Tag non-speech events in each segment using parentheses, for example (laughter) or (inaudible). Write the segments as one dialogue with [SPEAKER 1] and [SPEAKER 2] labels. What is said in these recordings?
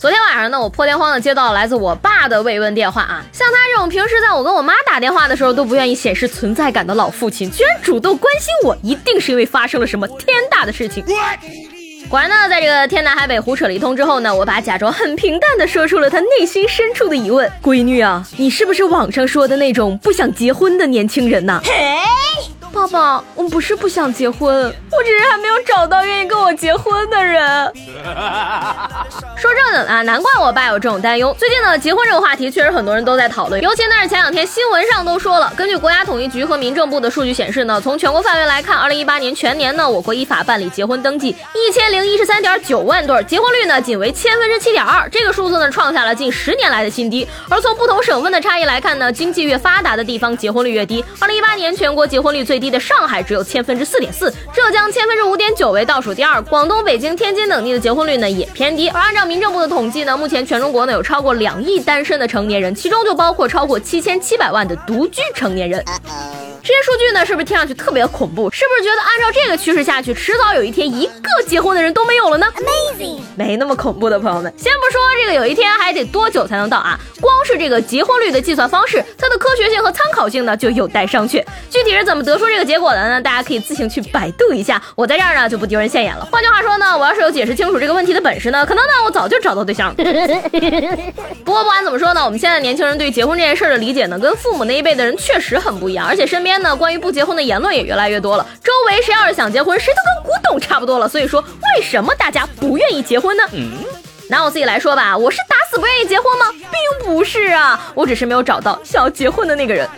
[SPEAKER 1] 昨天晚上呢，我破天荒的接到了来自我爸的慰问电话啊，像他这种平时在我跟我妈打电话的时候都不愿意显示存在感的老父亲，居然主动关心我，一定是因为发生了什么天大的事情。果然呢，在这个天南海北胡扯了一通之后呢，我爸假装很平淡的说出了他内心深处的疑问：闺女啊，你是不是网上说的那种不想结婚的年轻人呐？爸爸，我不是不想结婚，我只是还没有找到愿意跟我结婚的人。(laughs) 说正经的啊，难怪我爸有这种担忧。最近呢，结婚这个话题确实很多人都在讨论，尤其呢是前两天新闻上都说了，根据国家统计局和民政部的数据显示呢，从全国范围来看，二零一八年全年呢，我国依法办理结婚登记一千零一十三点九万对，结婚率呢仅为千分之七点二，这个数字呢创下了近十年来的新低。而从不同省份的差异来看呢，经济越发达的地方结婚率越低。二零一八年全国结婚率最低的上海只有千分之四点四，浙江千分之五点九为倒数第二，广东、北京、天津等地的结婚率呢也偏低。而按照民政部的统计呢，目前全中国呢有超过两亿单身的成年人，其中就包括超过七千七百万的独居成年人。这些数据呢，是不是听上去特别恐怖？是不是觉得按照这个趋势下去，迟早有一天一个结婚的人都没有了呢？Amazing，没那么恐怖的朋友们，先不说这个有一天还得多久才能到啊，光是这个结婚率的计算方式，它的科学性和参考性呢就有待商榷。具体是怎么得出这个结果的呢？大家可以自行去百度一下，我在这儿呢就不丢人现眼了。换句话说呢，我要是有解释清楚这个问题的本事呢，可能呢我早就找到对象了。(laughs) 不过不管怎么说呢，我们现在年轻人对结婚这件事的理解呢，跟父母那一辈的人确实很不一样，而且身边呢关于不结婚的言论也越来越多了。周围谁要是想结婚，谁都跟古董差不多了。所以说，为什么大家不愿意结婚呢？拿我自己来说吧，我是打死不愿意结婚吗？并不是啊，我只是没有找到想要结婚的那个人。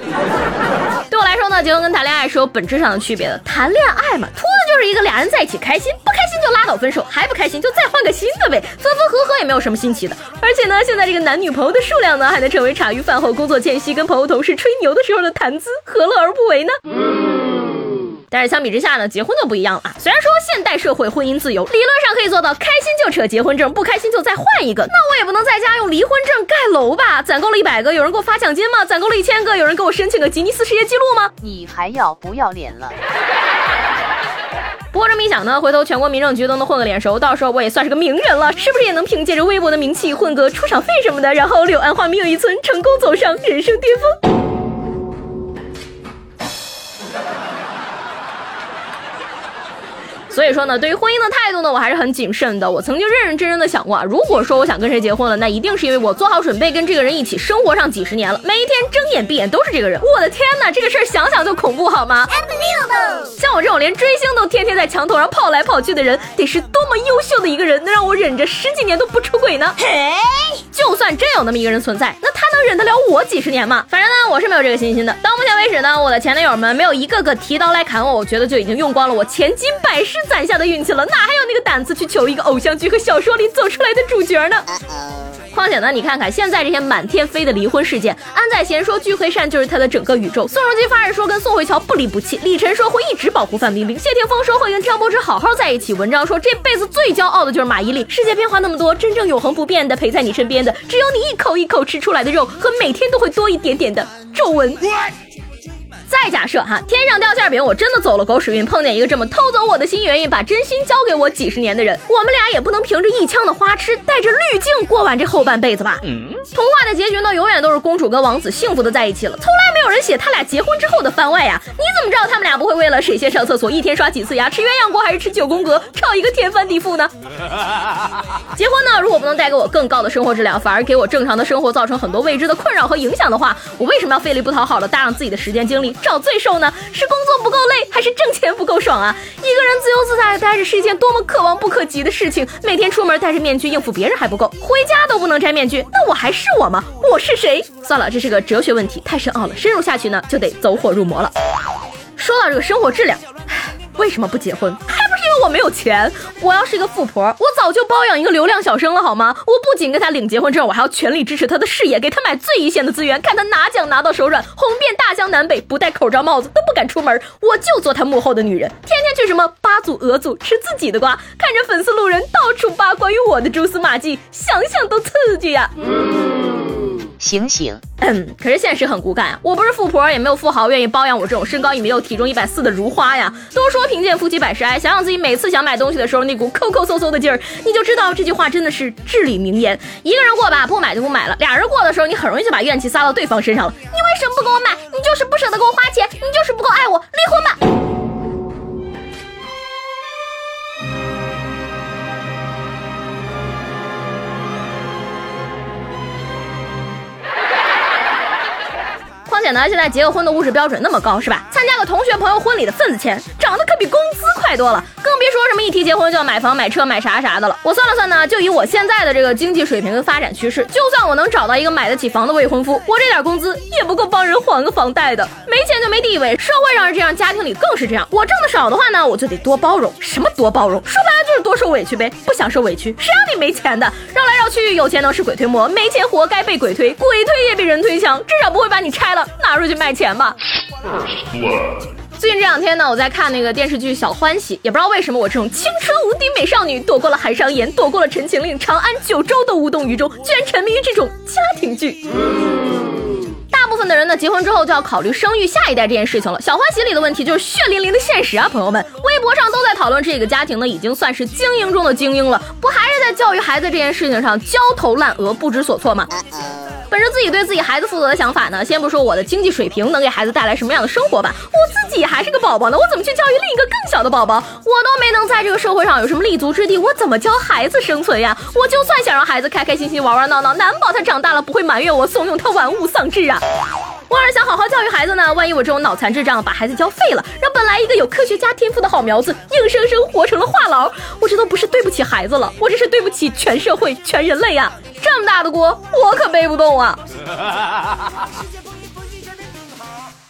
[SPEAKER 1] 对我来说呢，结婚跟谈恋爱是有本质上的区别的。谈恋爱嘛，图的就是一个俩人在一起开心，不开心就拉倒分手，还不开心就再换个新的呗，分分合合也没有什么新奇的。而且呢，现在这个男女朋友的数量呢，还能成为茶余饭后、工作间隙跟朋友同事吹牛的时候的谈资，何乐而不为呢？但是相比之下呢，结婚就不一样了啊。虽然说现代社会婚姻自由，理论上可以做到开心就扯结婚证，不开心就再换一个。那我也不能在家用离婚证盖楼吧？攒够了一百个，有人给我发奖金吗？攒够了一千个，有人给我申请个吉尼斯世界纪录吗？
[SPEAKER 2] 你还要不要脸了？
[SPEAKER 1] 不过这么一想呢，回头全国民政局都能混个脸熟，到时候我也算是个名人了，是不是也能凭借着微薄的名气混个出场费什么的，然后柳暗花明又一村，成功走上人生巅峰？所以说呢，对于婚姻的态度呢，我还是很谨慎的。我曾经认认真真的想过啊，如果说我想跟谁结婚了，那一定是因为我做好准备跟这个人一起生活上几十年了，每一天睁眼闭眼都是这个人。我的天哪，这个事儿想想就恐怖好吗？(laughs) 像我这种连追星都天天在墙头上跑来跑去的人，得是多么优秀的一个人，能让我忍着十几年都不出轨呢？(laughs) 嘿就算真有那么一个人存在，那他能忍得了我几十年吗？反正呢，我是没有这个信心的。到目前为止呢，我的前男友们没有一个个提刀来砍我，我觉得就已经用光了我千金百世攒下的运气了，哪还有那个胆子去求一个偶像剧和小说里走出来的主角呢？(laughs) 况且呢，你看看现在这些满天飞的离婚事件，安宰贤说具惠善就是他的整个宇宙，宋仲基发誓说跟宋慧乔不离不弃，李晨说会一直保护范冰冰，谢霆锋说会跟张柏芝好好在一起，文章说这辈子最骄傲的就是马伊琍。世界变化那么多，真正永恒不变的陪在你身边的，只有你一口一口吃出来的肉和每天都会多一点点的皱纹。再假设哈，天上掉馅饼，我真的走了狗屎运，碰见一个这么偷走我的心原因，把真心交给我几十年的人，我们俩也不能凭着一腔的花痴，带着滤镜过完这后半辈子吧？童话的结局呢，永远都是公主跟王子幸福的在一起了，从来没有人写他俩结婚之后的番外呀。你怎么知道他们俩不会为了谁先上厕所，一天刷几次牙，吃鸳鸯锅还是吃九宫格，吵一个天翻地覆呢？(laughs) 结婚呢，如果不能带给我更高的生活质量，反而给我正常的生活造成很多未知的困扰和影响的话，我为什么要费力不讨好的搭上自己的时间精力？找罪受呢？是工作不够累，还是挣钱不够爽啊？一个人自由自在的待着是一件多么可望不可及的事情。每天出门戴着面具应付别人还不够，回家都不能摘面具，那我还是我吗？我是谁？算了，这是个哲学问题，太深奥了，深入下去呢就得走火入魔了。说到这个生活质量，(laughs) 为什么不结婚？我没有钱。我要是一个富婆，我早就包养一个流量小生了，好吗？我不仅跟他领结婚证，我还要全力支持他的事业，给他买最一线的资源，看他拿奖拿到手软，红遍大江南北，不戴口罩帽子都不敢出门。我就做他幕后的女人，天天去什么八组俄组吃自己的瓜，看着粉丝路人到处扒关于我的蛛丝马迹，想想都刺激呀。
[SPEAKER 2] 醒醒！
[SPEAKER 1] 嗯，可是现实很骨感啊！我不是富婆，也没有富豪愿意包养我这种身高一米六、体重一百四的如花呀。都说贫贱夫妻百事哀，想想自己每次想买东西的时候那股抠抠搜搜的劲儿，你就知道这句话真的是至理名言。一个人过吧，不买就不买了；俩人过的时候，你很容易就把怨气撒到对方身上了。你为什么不给我买？你就是不舍得给我花钱，你就是不够爱我，离婚吧！呢，现在结个婚的物质标准那么高，是吧？参加个同学朋友婚礼的份子钱，涨得可比工资快多了。别说什么一提结婚就要买房、买车、买啥啥的了。我算了算呢，就以我现在的这个经济水平跟发展趋势，就算我能找到一个买得起房的未婚夫，我这点工资也不够帮人还个房贷的。没钱就没地位，社会上是这样，家庭里更是这样。我挣的少的话呢，我就得多包容。什么多包容？说白了就是多受委屈呗。不想受委屈，谁让你没钱的？绕来绕去，有钱能使鬼推磨，没钱活该被鬼推，鬼推也比人推强，至少不会把你拆了。拿出去卖钱吧。最近这两天呢，我在看那个电视剧《小欢喜》，也不知道为什么我这种青春无敌美少女，躲过了韩商言，躲过了《陈情令》，长安九州都无动于衷，居然沉迷于这种家庭剧。大部分的人呢，结婚之后就要考虑生育下一代这件事情了。《小欢喜》里的问题就是血淋淋的现实啊，朋友们。微博上都在讨论这个家庭呢，已经算是精英中的精英了，不还是在教育孩子这件事情上焦头烂额、不知所措吗？本着自己对自己孩子负责的想法呢，先不说我的经济水平能给孩子带来什么样的生活吧，我自己还是个宝宝呢，我怎么去教育另一个更小的宝宝？我都没能在这个社会上有什么立足之地，我怎么教孩子生存呀？我就算想让孩子开开心心玩玩闹闹，难保他长大了不会埋怨我怂恿他玩物丧志啊！我要是想好好教育孩子呢，万一我这种脑残智障把孩子教废了，让来一个有科学家天赋的好苗子，硬生生活成了话痨，我这都不是对不起孩子了，我这是对不起全社会、全人类呀！这么大的锅，我可背不动啊！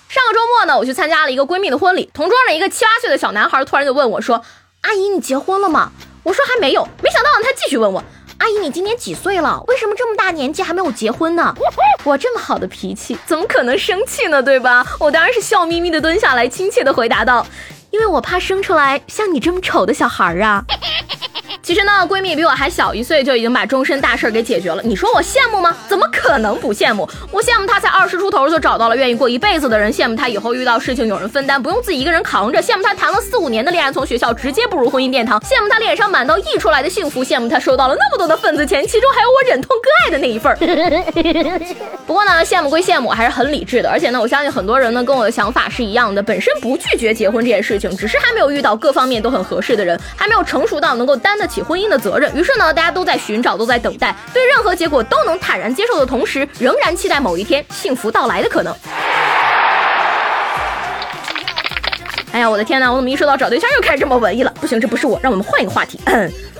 [SPEAKER 1] 上个周末呢，我去参加了一个闺蜜的婚礼，同桌的一个七八岁的小男孩突然就问我说：“阿姨，你结婚了吗？”我说还没有。没想到他继续问我：“阿姨，你今年几岁了？为什么这么大年纪还没有结婚呢？” (laughs) 我这么好的脾气，怎么可能生气呢？对吧？我当然是笑眯眯的蹲下来，亲切的回答道：“因为我怕生出来像你这么丑的小孩儿啊。”其实呢，闺蜜比我还小一岁，就已经把终身大事给解决了。你说我羡慕吗？怎么可能不羡慕？我羡慕她才二十出头就找到了愿意过一辈子的人，羡慕她以后遇到事情有人分担，不用自己一个人扛着，羡慕她谈了四五年的恋爱从学校直接步入婚姻殿堂，羡慕她脸上满到溢出来的幸福，羡慕她收到了那么多的份子钱，其中还有我忍痛割爱的那一份 (laughs) 不过呢，羡慕归羡慕，还是很理智的。而且呢，我相信很多人呢跟我的想法是一样的，本身不拒绝结婚这件事情，只是还没有遇到各方面都很合适的人，还没有成熟到能够担得起起婚姻的责任。于是呢，大家都在寻找，都在等待，对任何结果都能坦然接受的同时，仍然期待某一天幸福到来的可能。哎呀，我的天哪！我怎么一说到找对象又开始这么文艺了？不行，这不是我，让我们换一个话题。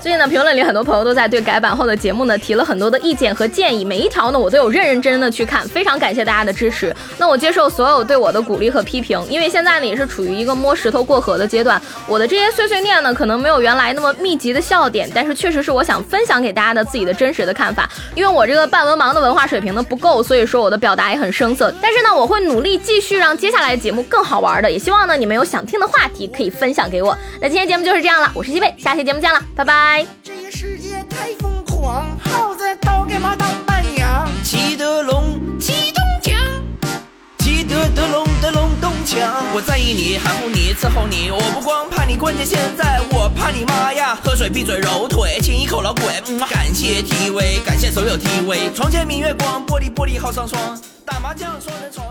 [SPEAKER 1] 最近呢，评论里很多朋友都在对改版后的节目呢提了很多的意见和建议，每一条呢我都有认认真真的去看，非常感谢大家的支持。那我接受所有对我的鼓励和批评，因为现在呢也是处于一个摸石头过河的阶段。我的这些碎碎念呢，可能没有原来那么密集的笑点，但是确实是我想分享给大家的自己的真实的看法。因为我这个半文盲的文化水平呢不够，所以说我的表达也很生涩。但是呢，我会努力继续让接下来的节目更好玩的，也希望呢你们有想听的话题可以分享给我。那今天节目就是这样了，我是西贝，下期节目见了，拜拜。
[SPEAKER 3] 世界太疯狂，耗子都给妈当伴娘。骑德龙，骑东墙，骑德德龙德龙东强。我在意你，含糊你，伺候你。我不光怕你，关键现在我怕你妈呀！喝水闭嘴揉腿，亲一口老鬼。感谢 TV，感谢所有 TV。床前明月光，玻璃玻璃好上霜。打麻将双人床。